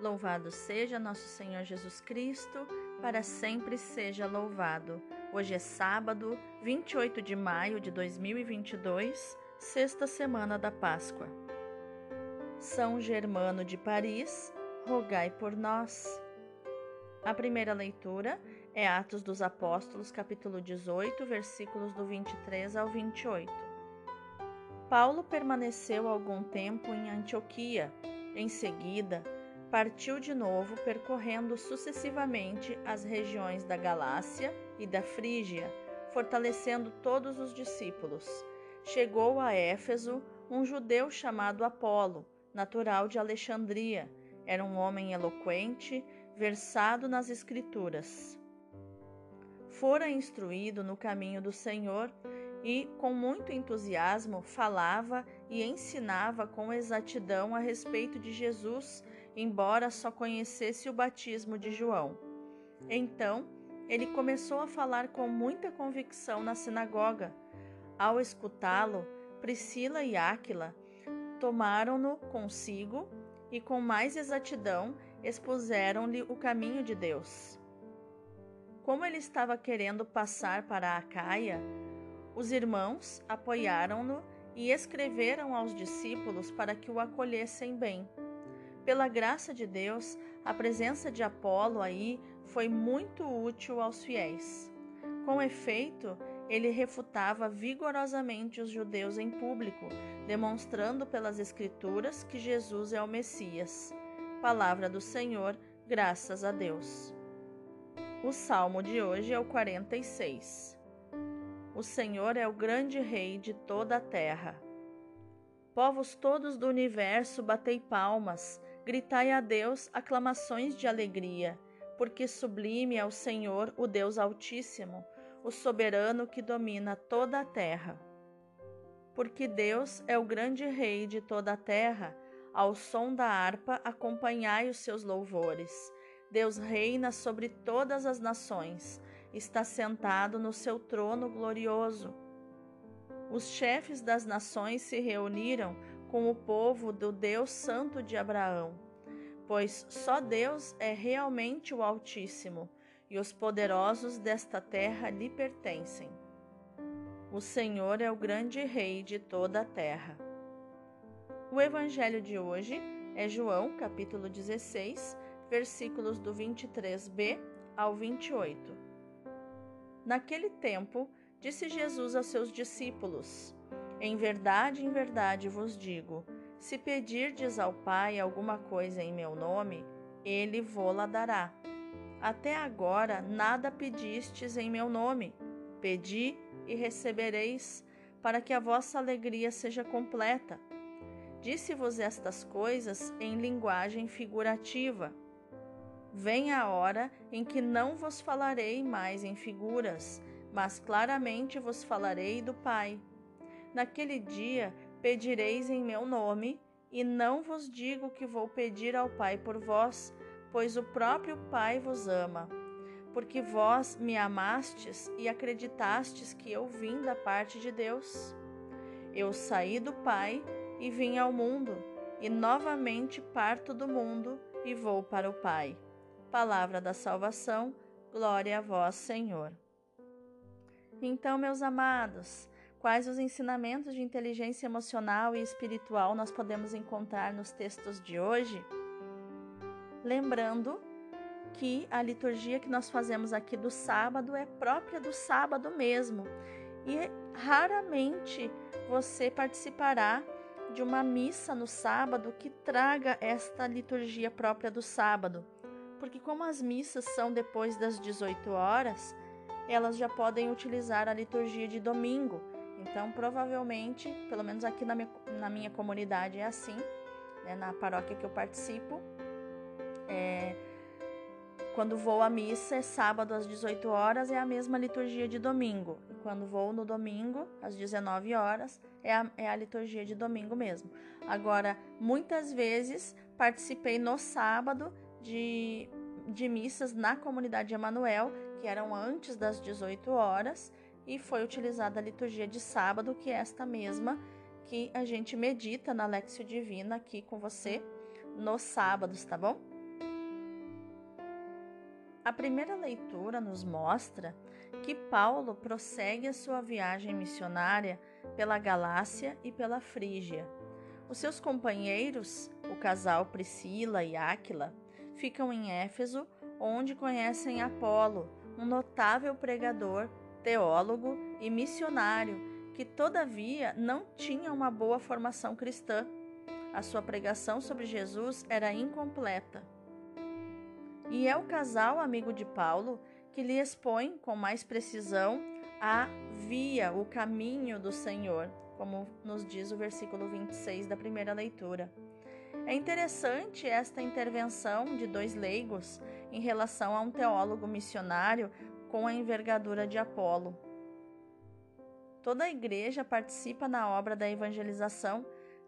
Louvado seja nosso Senhor Jesus Cristo, para sempre seja louvado. Hoje é sábado, 28 de maio de 2022, sexta semana da Páscoa. São Germano de Paris, rogai por nós. A primeira leitura é Atos dos Apóstolos, capítulo 18, versículos do 23 ao 28. Paulo permaneceu algum tempo em Antioquia. Em seguida, partiu de novo, percorrendo sucessivamente as regiões da Galácia e da Frígia, fortalecendo todos os discípulos. Chegou a Éfeso um judeu chamado Apolo, natural de Alexandria. Era um homem eloquente, versado nas Escrituras. Fora instruído no caminho do Senhor e, com muito entusiasmo, falava e ensinava com exatidão a respeito de Jesus embora só conhecesse o batismo de João. Então, ele começou a falar com muita convicção na sinagoga. Ao escutá-lo, Priscila e Áquila tomaram-no consigo e, com mais exatidão, expuseram-lhe o caminho de Deus. Como ele estava querendo passar para a Caia, os irmãos apoiaram-no e escreveram aos discípulos para que o acolhessem bem. Pela graça de Deus, a presença de Apolo aí foi muito útil aos fiéis. Com efeito, ele refutava vigorosamente os judeus em público, demonstrando pelas Escrituras que Jesus é o Messias. Palavra do Senhor, graças a Deus. O salmo de hoje é o 46. O Senhor é o grande Rei de toda a terra. Povos todos do universo, batei palmas Gritai a Deus aclamações de alegria, porque sublime é o Senhor, o Deus Altíssimo, o soberano que domina toda a terra. Porque Deus é o grande Rei de toda a terra, ao som da harpa acompanhai os seus louvores. Deus reina sobre todas as nações, está sentado no seu trono glorioso. Os chefes das nações se reuniram com o povo do Deus Santo de Abraão, pois só Deus é realmente o Altíssimo e os poderosos desta terra lhe pertencem. O Senhor é o grande Rei de toda a terra. O Evangelho de hoje é João, capítulo 16, versículos do 23b ao 28. Naquele tempo, disse Jesus aos seus discípulos: em verdade, em verdade vos digo: se pedirdes ao Pai alguma coisa em meu nome, ele vô-la dará. Até agora nada pedistes em meu nome. Pedi e recebereis, para que a vossa alegria seja completa. Disse-vos estas coisas em linguagem figurativa. Vem a hora em que não vos falarei mais em figuras, mas claramente vos falarei do Pai. Naquele dia pedireis em meu nome, e não vos digo que vou pedir ao Pai por vós, pois o próprio Pai vos ama. Porque vós me amastes e acreditastes que eu vim da parte de Deus. Eu saí do Pai e vim ao mundo, e novamente parto do mundo e vou para o Pai. Palavra da salvação, glória a vós, Senhor. Então, meus amados, Quais os ensinamentos de inteligência emocional e espiritual nós podemos encontrar nos textos de hoje? Lembrando que a liturgia que nós fazemos aqui do sábado é própria do sábado mesmo. E raramente você participará de uma missa no sábado que traga esta liturgia própria do sábado, porque como as missas são depois das 18 horas, elas já podem utilizar a liturgia de domingo então, provavelmente, pelo menos aqui na minha, na minha comunidade é assim, né, na paróquia que eu participo. É, quando vou à missa é sábado às 18 horas, é a mesma liturgia de domingo. E quando vou no domingo, às 19 horas, é a, é a liturgia de domingo mesmo. Agora, muitas vezes participei no sábado de, de missas na comunidade Emanuel, que eram antes das 18 horas, e foi utilizada a liturgia de sábado, que é esta mesma que a gente medita na Lexio Divina aqui com você nos sábados, tá bom? A primeira leitura nos mostra que Paulo prossegue a sua viagem missionária pela Galácia e pela Frígia. Os seus companheiros, o casal Priscila e Áquila, ficam em Éfeso, onde conhecem Apolo, um notável pregador, teólogo e missionário que, todavia, não tinha uma boa formação cristã. A sua pregação sobre Jesus era incompleta. E é o casal amigo de Paulo que lhe expõe com mais precisão a via, o caminho do Senhor, como nos diz o versículo 26 da primeira leitura. É interessante esta intervenção de dois leigos em relação a um teólogo missionário com a envergadura de Apolo. Toda a igreja participa na obra da evangelização,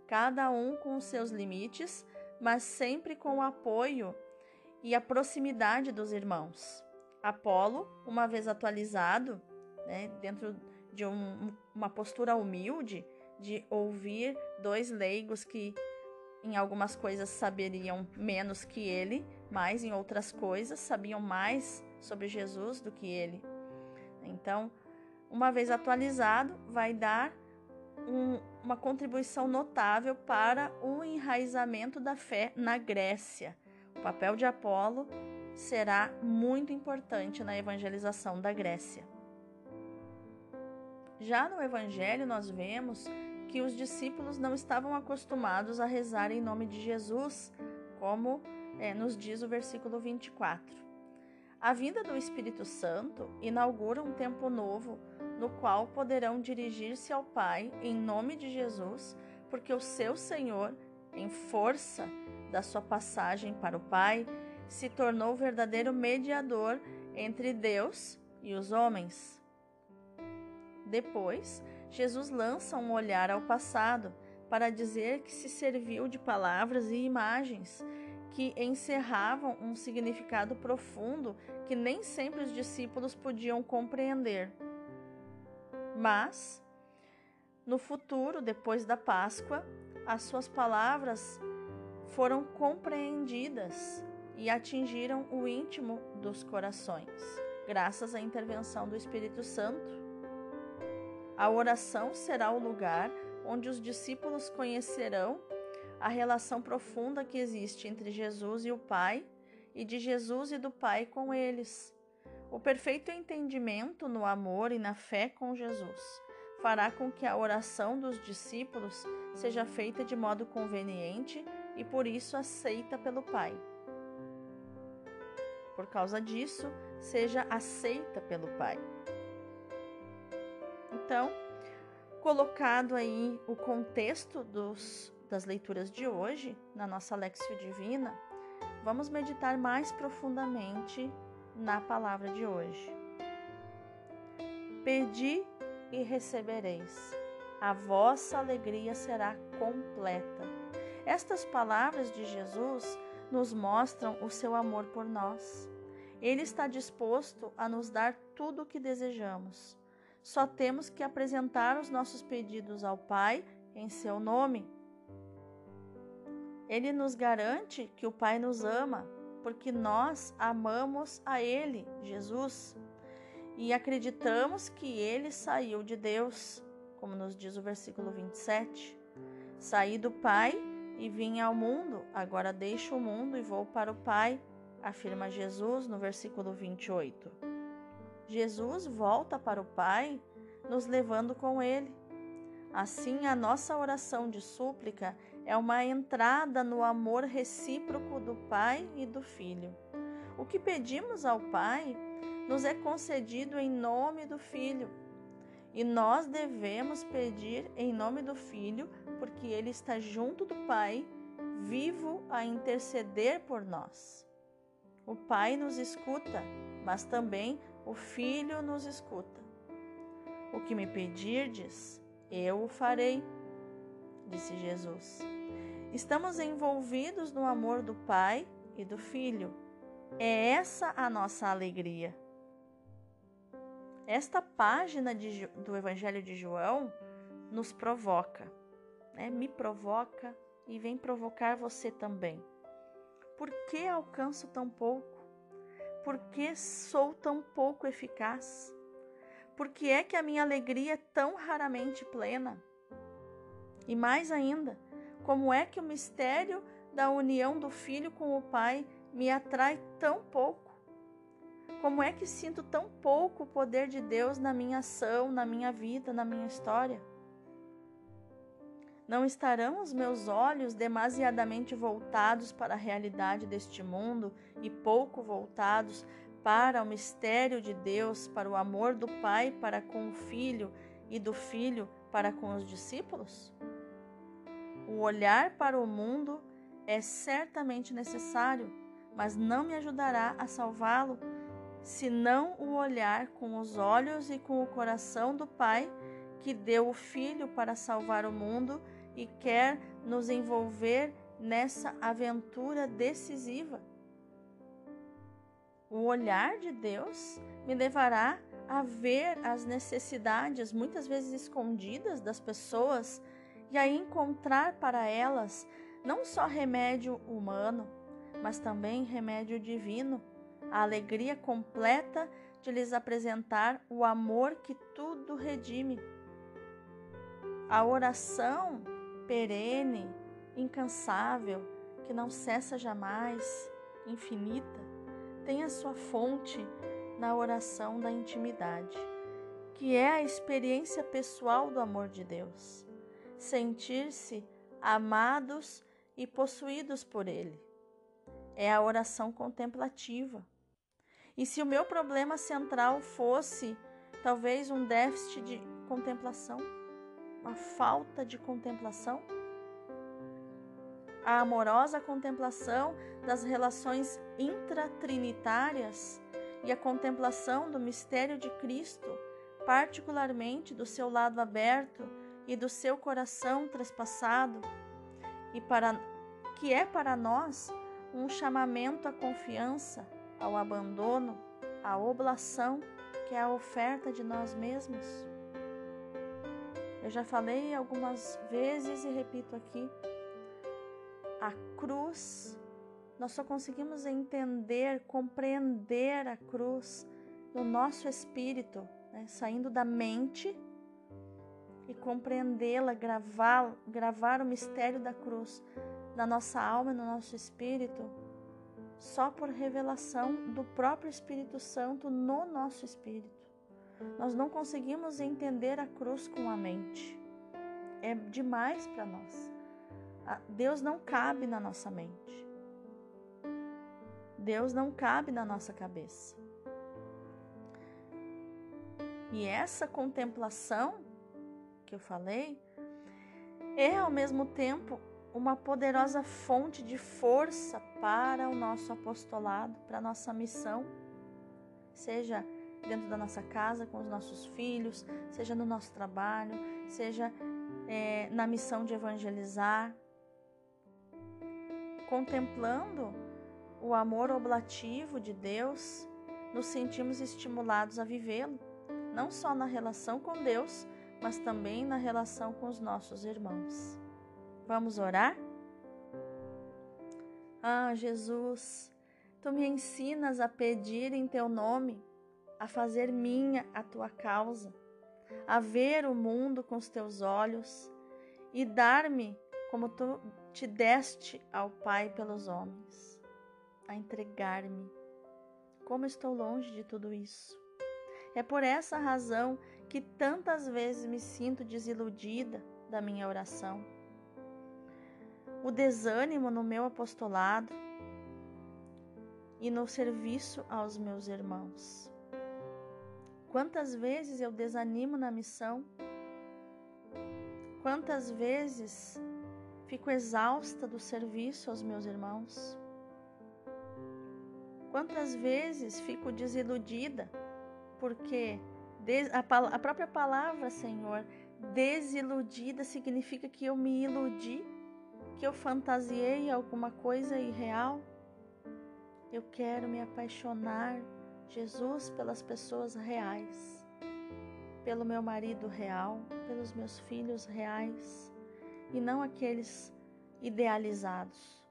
cada um com seus limites, mas sempre com o apoio e a proximidade dos irmãos. Apolo, uma vez atualizado, né, dentro de um, uma postura humilde, de ouvir dois leigos que em algumas coisas saberiam menos que ele, mas em outras coisas sabiam mais sobre Jesus do que ele. Então, uma vez atualizado, vai dar um, uma contribuição notável para o enraizamento da fé na Grécia, o papel de Apolo será muito importante na evangelização da Grécia. Já no Evangelho, nós vemos que os discípulos não estavam acostumados a rezar em nome de Jesus, como é, nos diz o versículo 24. A vinda do Espírito Santo inaugura um tempo novo no qual poderão dirigir-se ao Pai em nome de Jesus, porque o seu Senhor, em força da sua passagem para o Pai, se tornou o verdadeiro mediador entre Deus e os homens. Depois, Jesus lança um olhar ao passado para dizer que se serviu de palavras e imagens que encerravam um significado profundo que nem sempre os discípulos podiam compreender. Mas, no futuro, depois da Páscoa, as suas palavras foram compreendidas e atingiram o íntimo dos corações, graças à intervenção do Espírito Santo. A oração será o lugar onde os discípulos conhecerão a relação profunda que existe entre Jesus e o Pai e de Jesus e do Pai com eles. O perfeito entendimento no amor e na fé com Jesus fará com que a oração dos discípulos seja feita de modo conveniente e por isso aceita pelo Pai. Por causa disso, seja aceita pelo Pai. Então, colocado aí o contexto dos, das leituras de hoje na nossa Lexio Divina, vamos meditar mais profundamente na palavra de hoje. Pedi e recebereis, a vossa alegria será completa. Estas palavras de Jesus nos mostram o seu amor por nós. Ele está disposto a nos dar tudo o que desejamos. Só temos que apresentar os nossos pedidos ao Pai em seu nome. Ele nos garante que o Pai nos ama, porque nós amamos a Ele, Jesus, e acreditamos que Ele saiu de Deus, como nos diz o versículo 27. Saí do Pai e vim ao mundo, agora deixo o mundo e vou para o Pai, afirma Jesus no versículo 28. Jesus volta para o Pai, nos levando com Ele. Assim, a nossa oração de súplica é uma entrada no amor recíproco do Pai e do Filho. O que pedimos ao Pai nos é concedido em nome do Filho. E nós devemos pedir em nome do Filho, porque ele está junto do Pai, vivo a interceder por nós. O Pai nos escuta, mas também o Filho nos escuta. O que me pedirdes, eu o farei, disse Jesus. Estamos envolvidos no amor do Pai e do Filho. É essa a nossa alegria. Esta página de, do Evangelho de João nos provoca, né? me provoca e vem provocar você também. Por que alcanço tão pouco? Por que sou tão pouco eficaz? Por que é que a minha alegria é tão raramente plena? E mais ainda, como é que o mistério da união do filho com o pai me atrai tão pouco? Como é que sinto tão pouco o poder de Deus na minha ação, na minha vida, na minha história? Não estarão os meus olhos demasiadamente voltados para a realidade deste mundo e pouco voltados para o mistério de Deus, para o amor do Pai para com o Filho e do Filho para com os discípulos? O olhar para o mundo é certamente necessário, mas não me ajudará a salvá-lo, senão o olhar com os olhos e com o coração do Pai que deu o Filho para salvar o mundo e quer nos envolver nessa aventura decisiva. O olhar de Deus me levará a ver as necessidades, muitas vezes escondidas, das pessoas e a encontrar para elas não só remédio humano, mas também remédio divino, a alegria completa de lhes apresentar o amor que tudo redime. A oração perene, incansável, que não cessa jamais, infinita, tem a sua fonte na oração da intimidade, que é a experiência pessoal do amor de Deus. Sentir-se amados e possuídos por Ele. É a oração contemplativa. E se o meu problema central fosse talvez um déficit de contemplação, uma falta de contemplação, a amorosa contemplação das relações intratrinitárias e a contemplação do mistério de Cristo, particularmente do seu lado aberto e do seu coração trespassado, e para que é para nós um chamamento à confiança, ao abandono, à oblação, que é a oferta de nós mesmos. Eu já falei algumas vezes e repito aqui, a cruz, nós só conseguimos entender, compreender a cruz no nosso espírito, né? saindo da mente e compreendê-la, gravar, gravar o mistério da cruz na nossa alma e no nosso espírito, só por revelação do próprio Espírito Santo no nosso espírito. Nós não conseguimos entender a cruz com a mente. É demais para nós. Deus não cabe na nossa mente. Deus não cabe na nossa cabeça. E essa contemplação que eu falei é ao mesmo tempo uma poderosa fonte de força para o nosso apostolado, para a nossa missão, seja dentro da nossa casa com os nossos filhos, seja no nosso trabalho, seja é, na missão de evangelizar, contemplando o amor oblativo de Deus, nos sentimos estimulados a vivê-lo, não só na relação com Deus, mas também na relação com os nossos irmãos. Vamos orar? Ah, Jesus, tu me ensinas a pedir em teu nome, a fazer minha a tua causa, a ver o mundo com os teus olhos e dar-me como tu te deste ao Pai pelos homens, a entregar-me. Como estou longe de tudo isso. É por essa razão que tantas vezes me sinto desiludida da minha oração. O desânimo no meu apostolado e no serviço aos meus irmãos. Quantas vezes eu desanimo na missão? Quantas vezes Fico exausta do serviço aos meus irmãos. Quantas vezes fico desiludida, porque a própria palavra, Senhor, desiludida significa que eu me iludi, que eu fantasiei alguma coisa irreal. Eu quero me apaixonar, Jesus, pelas pessoas reais, pelo meu marido real, pelos meus filhos reais e não aqueles idealizados.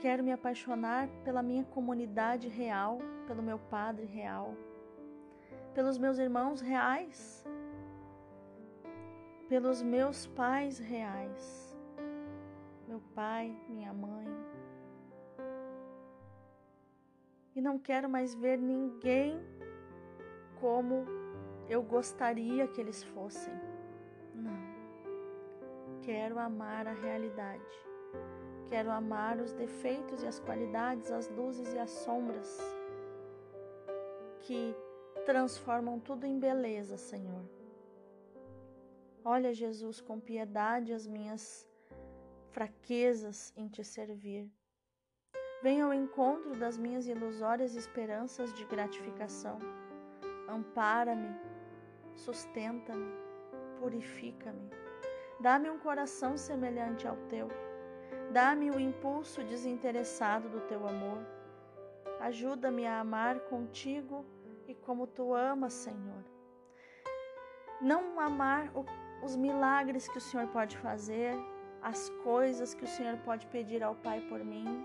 Quero me apaixonar pela minha comunidade real, pelo meu Padre real, pelos meus irmãos reais, pelos meus pais reais, meu pai, minha mãe. E não quero mais ver ninguém como eu gostaria que eles fossem. Não. Quero amar a realidade. Quero amar os defeitos e as qualidades, as luzes e as sombras que transformam tudo em beleza, Senhor. Olha, Jesus, com piedade as minhas fraquezas em te servir. Venha ao encontro das minhas ilusórias esperanças de gratificação. Ampara-me, sustenta-me, purifica-me. Dá-me um coração semelhante ao teu. Dá-me o impulso desinteressado do teu amor. Ajuda-me a amar contigo e como tu amas, Senhor. Não amar os milagres que o Senhor pode fazer, as coisas que o Senhor pode pedir ao Pai por mim,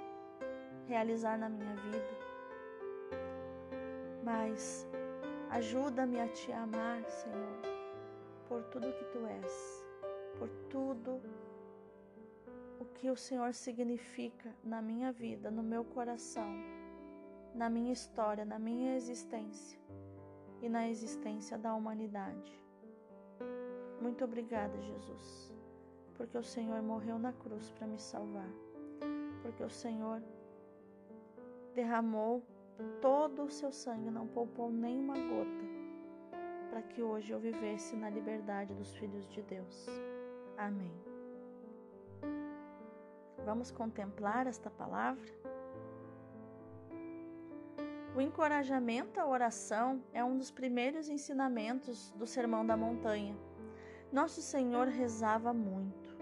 realizar na minha vida. Mas ajuda-me a te amar, Senhor, por tudo que tu és, por tudo que o Senhor significa na minha vida, no meu coração na minha história, na minha existência e na existência da humanidade. Muito obrigada, Jesus, porque o Senhor morreu na cruz para me salvar, porque o Senhor derramou todo o seu sangue, não poupou nenhuma gota, para que hoje eu vivesse na liberdade dos filhos de Deus. Amém. Vamos contemplar esta palavra? O encorajamento à oração é um dos primeiros ensinamentos do Sermão da Montanha. Nosso Senhor rezava muito,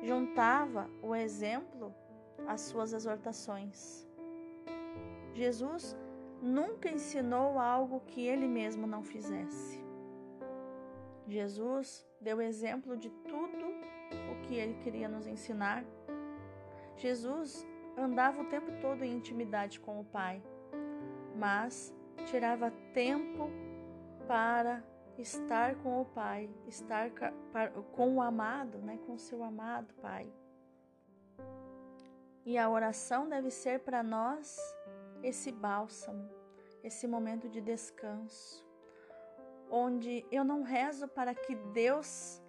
juntava o exemplo às suas exortações. Jesus nunca ensinou algo que ele mesmo não fizesse. Jesus deu exemplo de tudo o que ele queria nos ensinar. Jesus andava o tempo todo em intimidade com o Pai mas tirava tempo para estar com o Pai, estar com o amado, né, com o seu amado Pai. E a oração deve ser para nós esse bálsamo, esse momento de descanso, onde eu não rezo para que Deus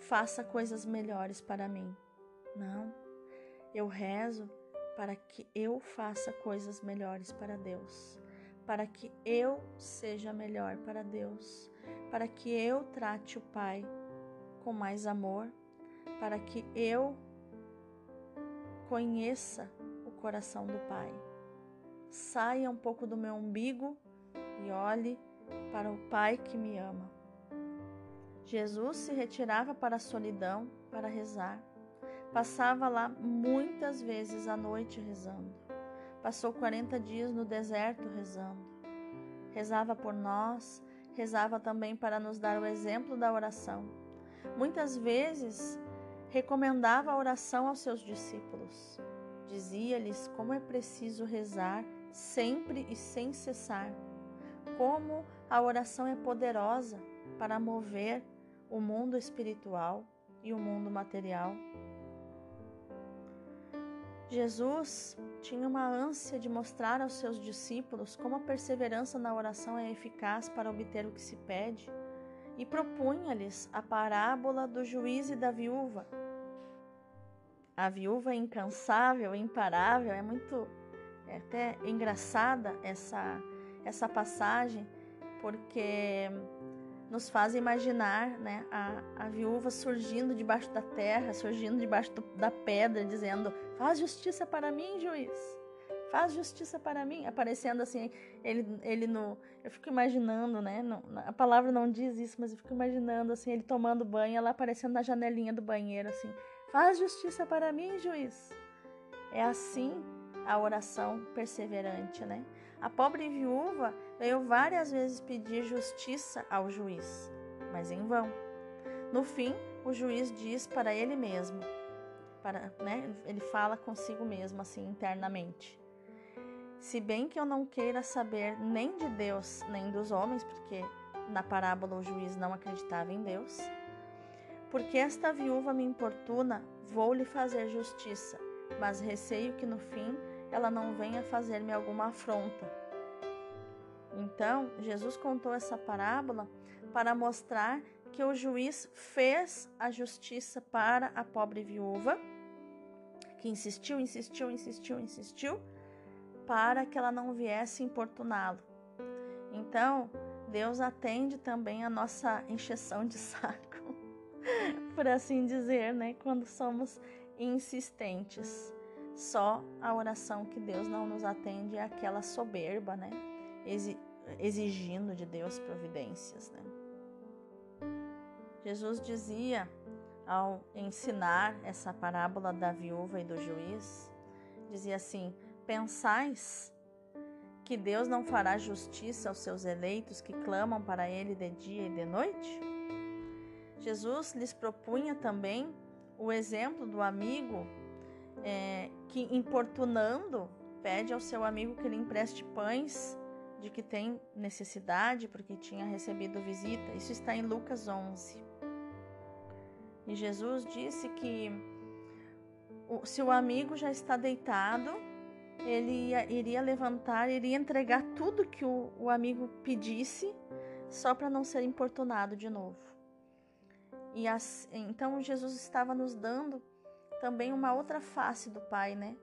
faça coisas melhores para mim. Não. Eu rezo para que eu faça coisas melhores para Deus, para que eu seja melhor para Deus, para que eu trate o Pai com mais amor, para que eu conheça o coração do Pai. Saia um pouco do meu umbigo e olhe para o Pai que me ama. Jesus se retirava para a solidão para rezar. Passava lá muitas vezes à noite rezando. Passou 40 dias no deserto rezando. Rezava por nós, rezava também para nos dar o exemplo da oração. Muitas vezes recomendava a oração aos seus discípulos. Dizia-lhes como é preciso rezar sempre e sem cessar. Como a oração é poderosa para mover o mundo espiritual e o mundo material. Jesus tinha uma ânsia de mostrar aos seus discípulos como a perseverança na oração é eficaz para obter o que se pede e propunha-lhes a parábola do juiz e da viúva. A viúva incansável, imparável, é muito é até engraçada essa essa passagem, porque nos faz imaginar né, a, a viúva surgindo debaixo da terra, surgindo debaixo do, da pedra, dizendo: Faz justiça para mim, juiz. Faz justiça para mim. Aparecendo assim, ele, ele no. Eu fico imaginando, né? A palavra não diz isso, mas eu fico imaginando assim, ele tomando banho, ela aparecendo na janelinha do banheiro, assim: Faz justiça para mim, juiz. É assim a oração perseverante, né? A pobre viúva veio várias vezes pedir justiça ao juiz, mas em vão. No fim, o juiz diz para ele mesmo: para, né? Ele fala consigo mesmo assim internamente. Se bem que eu não queira saber nem de Deus, nem dos homens, porque na parábola o juiz não acreditava em Deus, porque esta viúva me importuna, vou lhe fazer justiça, mas receio que no fim ela não venha fazer-me alguma afronta. Então, Jesus contou essa parábola para mostrar que o juiz fez a justiça para a pobre viúva, que insistiu, insistiu, insistiu, insistiu, para que ela não viesse importuná-lo. Então, Deus atende também a nossa encheção de saco, por assim dizer, né? Quando somos insistentes. Só a oração que Deus não nos atende é aquela soberba, né? Exigindo de Deus providências, né? Jesus dizia ao ensinar essa parábola da viúva e do juiz, dizia assim: Pensais que Deus não fará justiça aos seus eleitos que clamam para Ele de dia e de noite? Jesus lhes propunha também o exemplo do amigo é, que, importunando, pede ao seu amigo que lhe empreste pães de que tem necessidade, porque tinha recebido visita. Isso está em Lucas 11. E Jesus disse que se o amigo já está deitado, ele ia, iria levantar, iria entregar tudo que o, o amigo pedisse, só para não ser importunado de novo. E então Jesus estava nos dando também uma outra face do Pai, né?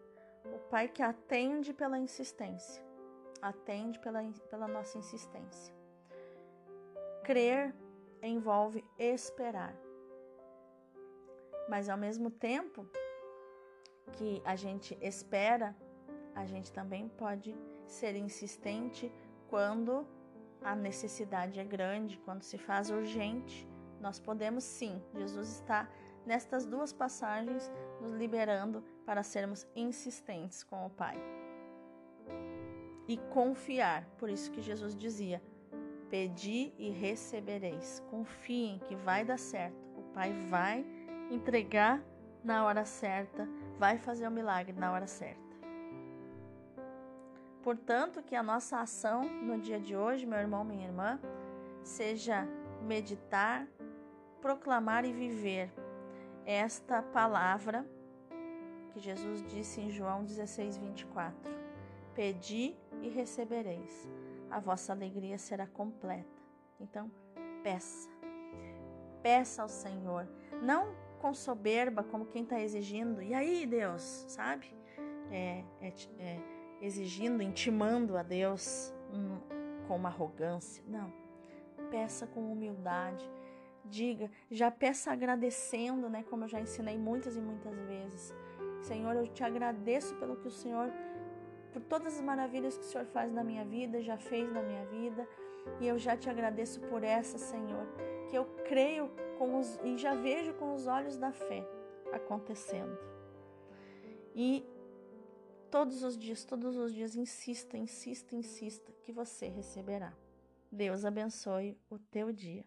O Pai que atende pela insistência, atende pela, pela nossa insistência. Crer envolve esperar. Mas ao mesmo tempo que a gente espera, a gente também pode ser insistente quando a necessidade é grande, quando se faz urgente. Nós podemos sim, Jesus está nestas duas passagens nos liberando para sermos insistentes com o Pai. E confiar, por isso que Jesus dizia: Pedi e recebereis. Confiem que vai dar certo. O Pai vai entregar na hora certa, vai fazer o milagre na hora certa. Portanto, que a nossa ação no dia de hoje, meu irmão, minha irmã, seja meditar, proclamar e viver esta palavra que Jesus disse em João 16, 24: Pedi e recebereis, a vossa alegria será completa. Então, peça, peça ao Senhor, não com soberba, como quem está exigindo, e aí, Deus, sabe? É, é, é, exigindo, intimando a Deus um, com uma arrogância. Não. Peça com humildade. Diga, já peça agradecendo, né? Como eu já ensinei muitas e muitas vezes. Senhor, eu te agradeço pelo que o Senhor, por todas as maravilhas que o Senhor faz na minha vida, já fez na minha vida. E eu já te agradeço por essa, Senhor, que eu creio com os, e já vejo com os olhos da fé acontecendo. E todos os dias, todos os dias, insista, insista, insista, que você receberá. Deus abençoe o teu dia.